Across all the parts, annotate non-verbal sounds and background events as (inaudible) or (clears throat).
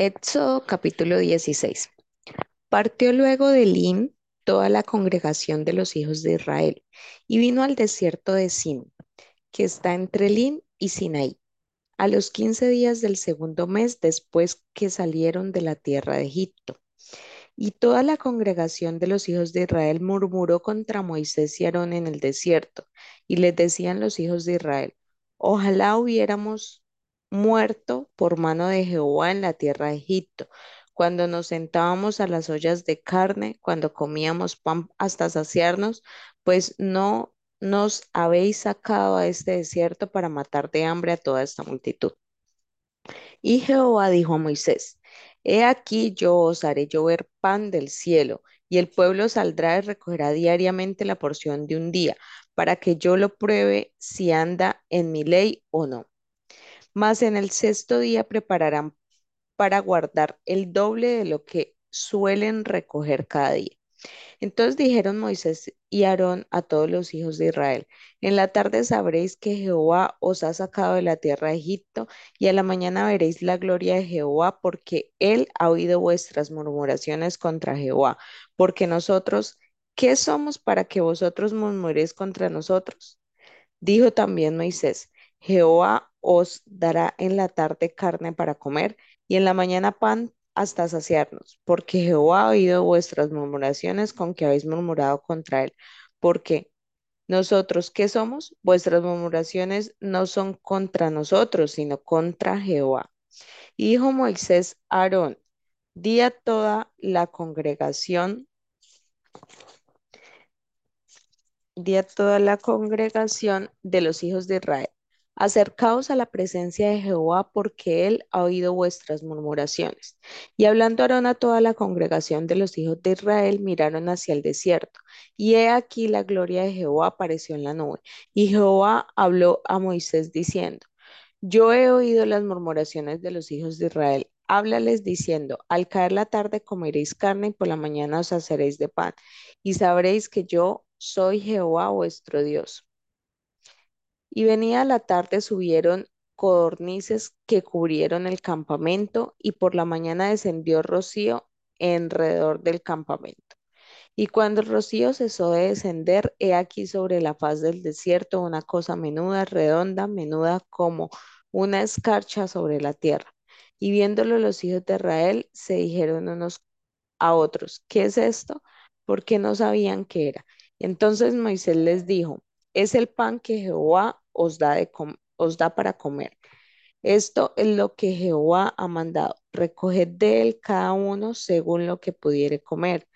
Éxodo capítulo 16. Partió luego de Elim toda la congregación de los hijos de Israel y vino al desierto de Sin, que está entre Elim y Sinaí, a los quince días del segundo mes después que salieron de la tierra de Egipto. Y toda la congregación de los hijos de Israel murmuró contra Moisés y Aarón en el desierto, y les decían los hijos de Israel, ojalá hubiéramos muerto por mano de Jehová en la tierra de Egipto, cuando nos sentábamos a las ollas de carne, cuando comíamos pan hasta saciarnos, pues no nos habéis sacado a este desierto para matar de hambre a toda esta multitud. Y Jehová dijo a Moisés, He aquí yo os haré llover pan del cielo, y el pueblo saldrá y recogerá diariamente la porción de un día, para que yo lo pruebe si anda en mi ley o no. Mas en el sexto día prepararán para guardar el doble de lo que suelen recoger cada día. Entonces dijeron Moisés y Aarón a todos los hijos de Israel, en la tarde sabréis que Jehová os ha sacado de la tierra de Egipto, y a la mañana veréis la gloria de Jehová, porque él ha oído vuestras murmuraciones contra Jehová, porque nosotros, ¿qué somos para que vosotros murmuréis contra nosotros? Dijo también Moisés, Jehová os dará en la tarde carne para comer, y en la mañana pan hasta saciarnos, porque Jehová ha oído vuestras murmuraciones con que habéis murmurado contra él. Porque nosotros, ¿qué somos? Vuestras murmuraciones no son contra nosotros, sino contra Jehová. Y dijo Moisés a Aarón, di a toda la congregación, di a toda la congregación de los hijos de Israel Acercaos a la presencia de Jehová, porque él ha oído vuestras murmuraciones. Y hablando Aarón a toda la congregación de los hijos de Israel, miraron hacia el desierto. Y he aquí la gloria de Jehová apareció en la nube. Y Jehová habló a Moisés diciendo, Yo he oído las murmuraciones de los hijos de Israel. Háblales diciendo, al caer la tarde comeréis carne y por la mañana os haceréis de pan. Y sabréis que yo soy Jehová vuestro Dios. Y venía la tarde, subieron codornices que cubrieron el campamento, y por la mañana descendió rocío alrededor del campamento. Y cuando el rocío cesó de descender, he aquí sobre la faz del desierto una cosa menuda, redonda, menuda como una escarcha sobre la tierra. Y viéndolo los hijos de Israel, se dijeron unos a otros, ¿qué es esto? Porque no sabían qué era. Entonces Moisés les dijo, es el pan que Jehová os da, para comer. Esto es lo que Jehová ha mandado. Recoged de él cada uno según lo que pudiere comer.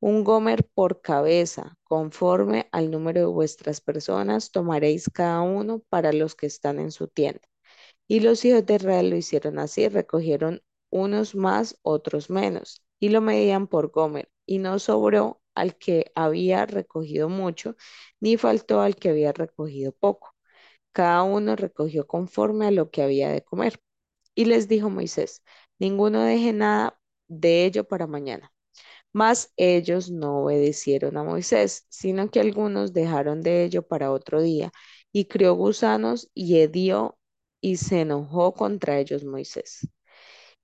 Un gomer por cabeza, conforme al número de vuestras personas, tomaréis cada uno para los que están en su tienda. Y los hijos de Israel lo hicieron así, recogieron unos más, otros menos, y lo medían por gomer, y no sobró al que había recogido mucho, ni faltó al que había recogido poco. Cada uno recogió conforme a lo que había de comer. Y les dijo Moisés, ninguno deje nada de ello para mañana. Mas ellos no obedecieron a Moisés, sino que algunos dejaron de ello para otro día, y crió gusanos y hedió y se enojó contra ellos Moisés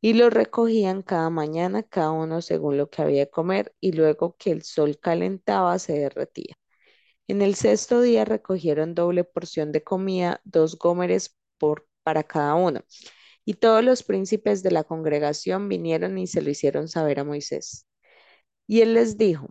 y lo recogían cada mañana, cada uno según lo que había de comer, y luego que el sol calentaba se derretía. En el sexto día recogieron doble porción de comida, dos gómeres por, para cada uno. Y todos los príncipes de la congregación vinieron y se lo hicieron saber a Moisés. Y él les dijo,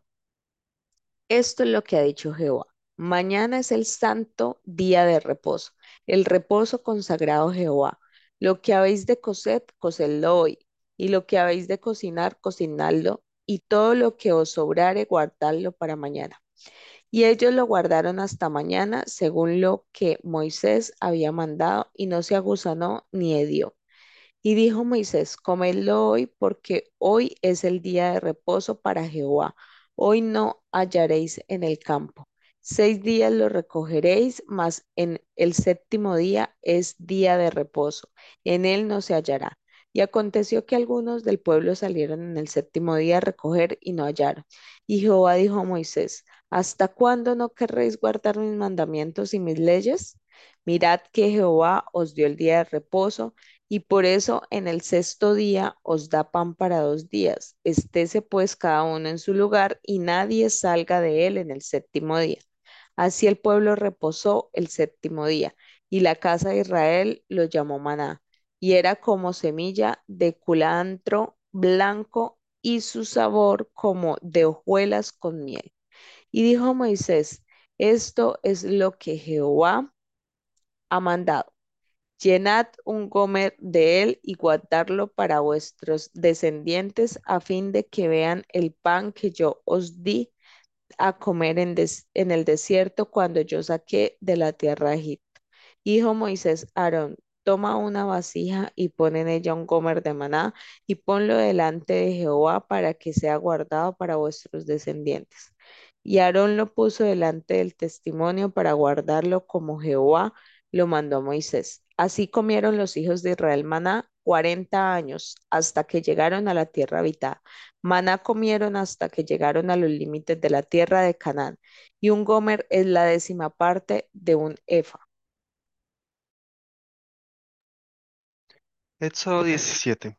esto es lo que ha dicho Jehová. Mañana es el santo día de reposo, el reposo consagrado a Jehová. Lo que habéis de coser, cosedlo hoy, y lo que habéis de cocinar, cocinadlo, y todo lo que os sobrare, guardadlo para mañana. Y ellos lo guardaron hasta mañana, según lo que Moisés había mandado, y no se aguzanó ni hedió. Y dijo Moisés, comedlo hoy, porque hoy es el día de reposo para Jehová. Hoy no hallaréis en el campo. Seis días lo recogeréis, mas en el séptimo día es día de reposo. En él no se hallará. Y aconteció que algunos del pueblo salieron en el séptimo día a recoger y no hallaron. Y Jehová dijo a Moisés, ¿hasta cuándo no querréis guardar mis mandamientos y mis leyes? Mirad que Jehová os dio el día de reposo, Y por eso en el sexto día os da pan para dos días. Estése pues cada uno en su lugar y nadie salga de él en el séptimo día. Así el pueblo reposó el séptimo día, y la casa de Israel lo llamó maná, y era como semilla de culantro blanco y su sabor como de hojuelas con miel. Y dijo Moisés, esto es lo que Jehová ha mandado. Llenad un gomer de él y guardadlo para vuestros descendientes a fin de que vean el pan que yo os di a comer en, des- en el desierto cuando yo saqué de la tierra Egipto. Dijo Moisés Aarón, toma una vasija y pon en ella un gomer de maná y ponlo delante de Jehová para que sea guardado para vuestros descendientes. Y Aarón lo puso delante del testimonio para guardarlo como Jehová lo mandó Moisés. Así comieron los hijos de Israel maná cuarenta años hasta que llegaron a la tierra habitada. Maná comieron hasta que llegaron a los límites de la tierra de Canaán, y un gomer es la décima parte de un efa. Éxodo 17.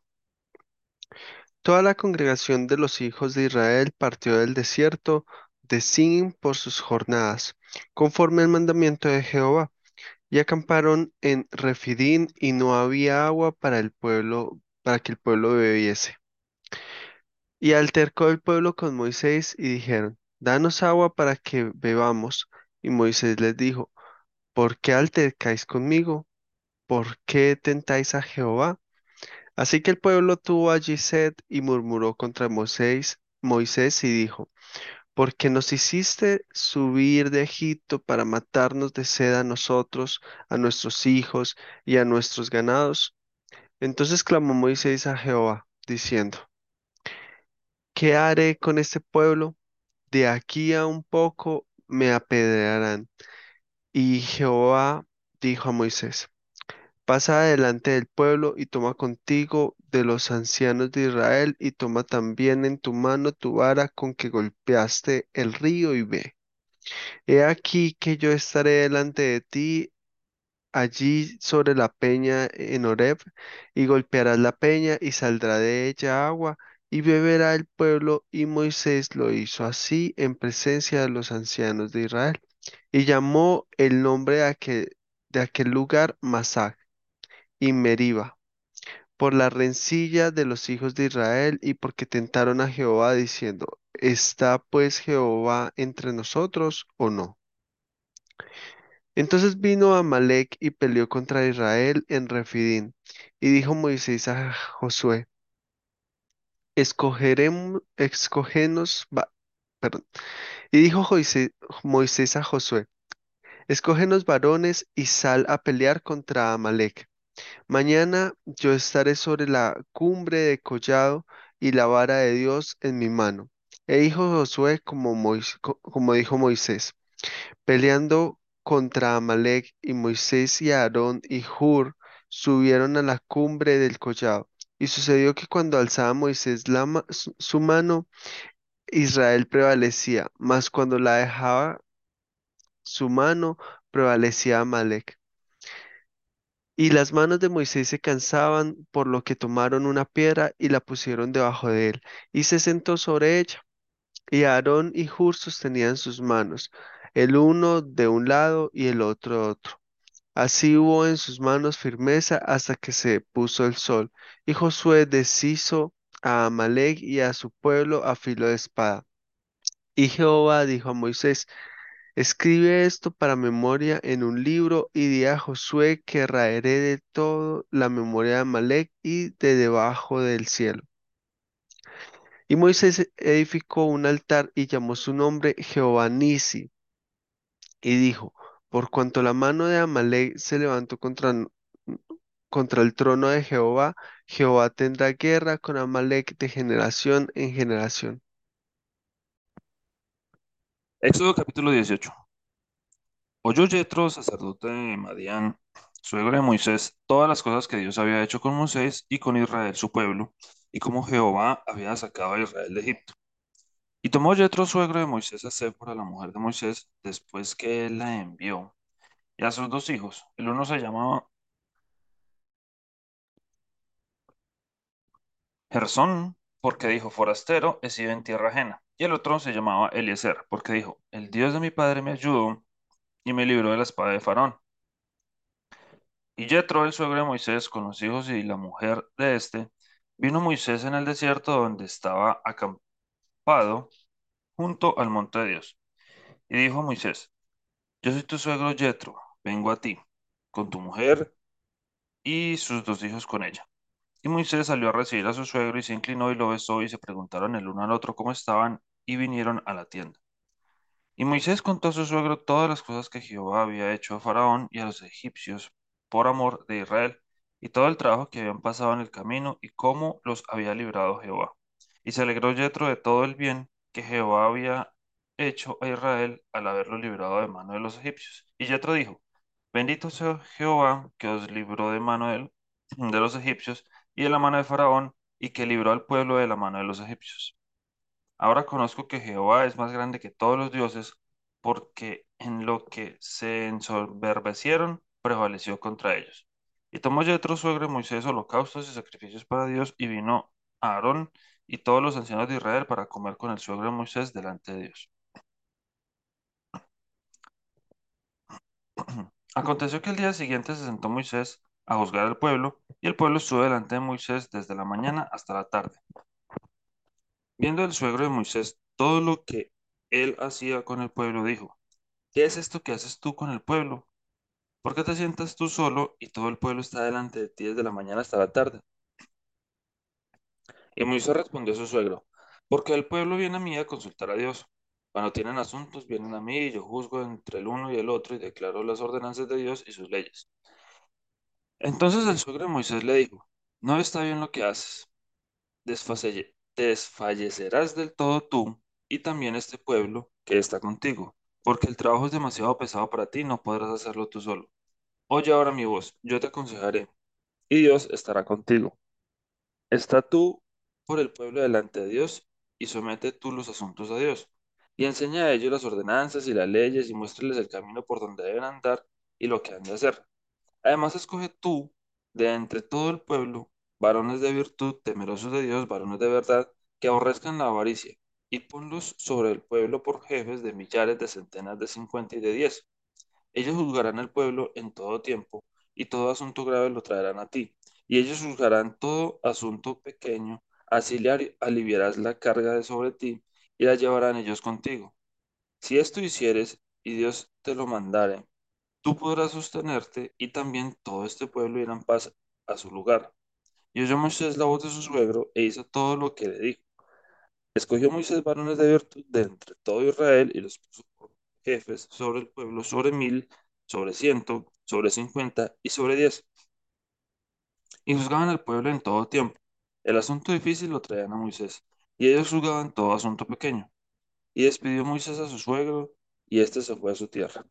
Toda la congregación de los hijos de Israel partió del desierto de Sin por sus jornadas, conforme al mandamiento de Jehová, y acamparon en Refidín, y no había agua para el pueblo, para que el pueblo bebiese. Y altercó el pueblo con Moisés y dijeron, Danos agua para que bebamos. Y Moisés les dijo, ¿Por qué altercáis conmigo? ¿Por qué tentáis a Jehová? Así que el pueblo tuvo allí sed y murmuró contra Moisés, Moisés y dijo, ¿Por qué nos hiciste subir de Egipto para matarnos de sed a nosotros, a nuestros hijos y a nuestros ganados? Entonces clamó Moisés a Jehová, diciendo, ¿Qué haré con este pueblo? De aquí a un poco me apedrearán. Y Jehová dijo a Moisés, Pasa adelante del pueblo y toma contigo de los ancianos de Israel y toma también en tu mano tu vara con que golpeaste el río y ve. He aquí que yo estaré delante de ti allí sobre la peña en Horeb y golpearás la peña y saldrá de ella agua y beberá el pueblo y Moisés lo hizo así en presencia de los ancianos de Israel y llamó el nombre de aquel, de aquel lugar Masah y Meriba por la rencilla de los hijos de Israel y porque tentaron a Jehová diciendo, ¿está pues Jehová entre nosotros o no? Entonces vino Amalek y peleó contra Israel en Refidín. Y dijo Moisés a Josué, escogeremos, escógenos, va- perdón. Y dijo Moisés a Josué, escógenos varones y sal a pelear contra Amalek. Mañana yo estaré sobre la cumbre de collado y la vara de Dios en mi mano. E dijo Josué como, Mois- co- como dijo Moisés, peleando contra Amalek y Moisés y Aarón y Hur subieron a la cumbre del collado. Y sucedió que cuando alzaba Moisés la su mano, Israel prevalecía, mas cuando la dejaba su mano, prevalecía Amalek. Y las manos de Moisés se cansaban, por lo que tomaron una piedra y la pusieron debajo de él, y se sentó sobre ella. Y Aarón y Hur sostenían sus manos, el uno de un lado y el otro de otro. Así hubo en sus manos firmeza hasta que se puso el sol. Y Josué deshizo a Amalek y a su pueblo a filo de espada. Y Jehová dijo a Moisés, Escribe esto para memoria en un libro y di a Josué que raeré de todo la memoria de Amalek y de debajo del cielo. Y Moisés edificó un altar y llamó su nombre Jehová Nisi, y dijo, por cuanto la mano de Amalek se levantó contra, contra el trono de Jehová, Jehová tendrá guerra con Amalek de generación en generación. Éxodo capítulo 18. Oyó Yetro, sacerdote de Madián, suegro de Moisés, todas las cosas que Dios había hecho con Moisés y con Israel su pueblo, y cómo Jehová había sacado a Israel de Egipto. Y tomó Yetro, suegro de Moisés, a Séfora, la mujer de Moisés, después que él la envió, y a sus dos hijos. El uno se llamaba Gersón, porque dijo, forastero, he sido en tierra ajena. Y el otro se llamaba Eliezer, porque dijo, el Dios de mi padre me ayudó y me libró de la espada de Faraón. Y Jethro, el suegro de Moisés, con los hijos y la mujer de este, vino Moisés en el desierto donde estaba acampado junto al monte de Dios. Y dijo a Moisés, yo soy tu suegro Jethro, vengo a ti, con tu mujer y sus dos hijos con ella. Y Moisés salió a recibir a su suegro y se inclinó y lo besó y se preguntaron el uno al otro cómo estaban y vinieron a la tienda. Y Moisés contó a su suegro todas las cosas que Jehová había hecho a Faraón y a los egipcios por amor de Israel, y todo el trabajo que habían pasado en el camino y cómo los había librado Jehová. Y se alegró Jethro de todo el bien que Jehová había hecho a Israel al haberlo librado de mano de los egipcios. Y Jethro dijo, Bendito sea Jehová que os libró de mano de, (clears throat) de los egipcios y de la mano de Faraón, y que libró al pueblo de la mano de los egipcios. Ahora conozco que Jehová es más grande que todos los dioses, porque en lo que se ensoberbecieron prevaleció contra ellos. Y tomó Jethro suegro de Moisés holocaustos y sacrificios para Dios, y vino Aarón y todos los ancianos de Israel para comer con el suegro de Moisés delante de Dios. (clears throat) Aconteció que el día siguiente se sentó Moisés a juzgar al pueblo, y el pueblo estuvo delante de Moisés desde la mañana hasta la tarde. Viendo el suegro de Moisés todo lo que él hacía con el pueblo, dijo, ¿qué es esto que haces tú con el pueblo? ¿Por qué te sientas tú solo y todo el pueblo está delante de ti desde la mañana hasta la tarde? Y Moisés respondió a su suegro, porque el pueblo viene a mí a consultar a Dios. Cuando tienen asuntos, vienen a mí y yo juzgo entre el uno y el otro y declaro las ordenanzas de Dios y sus leyes. Entonces el suegro de Moisés le dijo, no está bien lo que haces. Desfallecerás del todo tú y también este pueblo que está contigo, porque el trabajo es demasiado pesado para ti, no podrás hacerlo tú solo. Oye ahora mi voz, yo te aconsejaré, y Dios estará contigo. Está tú por el pueblo delante de Dios, y somete tú los asuntos a Dios, y enseña a ellos las ordenanzas y las leyes, y muéstrales el camino por donde deben andar y lo que han de hacer. Además, escoge tú de entre todo el pueblo varones de virtud, temerosos de Dios, varones de verdad, que aborrezcan la avaricia, y ponlos sobre el pueblo por jefes de millares, de centenas, de cincuenta y de diez. Ellos juzgarán el pueblo en todo tiempo, y todo asunto grave lo traerán a ti. Y ellos juzgarán todo asunto pequeño, así aliviarás la carga de sobre ti, y la llevarán ellos contigo. Si esto hicieres, y Dios te lo mandare, tú podrás sostenerte y también todo este pueblo irá en paz a su lugar. Y oyó Moisés la voz de su suegro e hizo todo lo que le dijo. Escogió Moisés varones de virtud de entre todo Israel y los puso jefes sobre el pueblo, sobre mil, sobre ciento, sobre cincuenta y sobre diez. Y juzgaban al pueblo en todo tiempo. El asunto difícil lo traían a Moisés, y ellos juzgaban todo asunto pequeño. Y despidió Moisés a su suegro, y éste se fue a su tierra.